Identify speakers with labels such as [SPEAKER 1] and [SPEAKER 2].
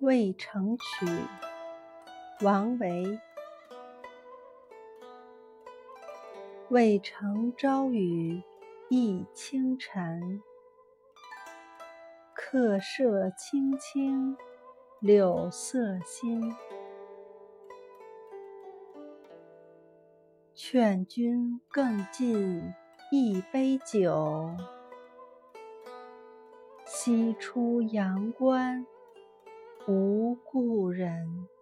[SPEAKER 1] 渭城曲，王维。渭城朝雨浥轻尘，客舍青青柳色新。劝君更尽一杯酒，西出阳关无故人。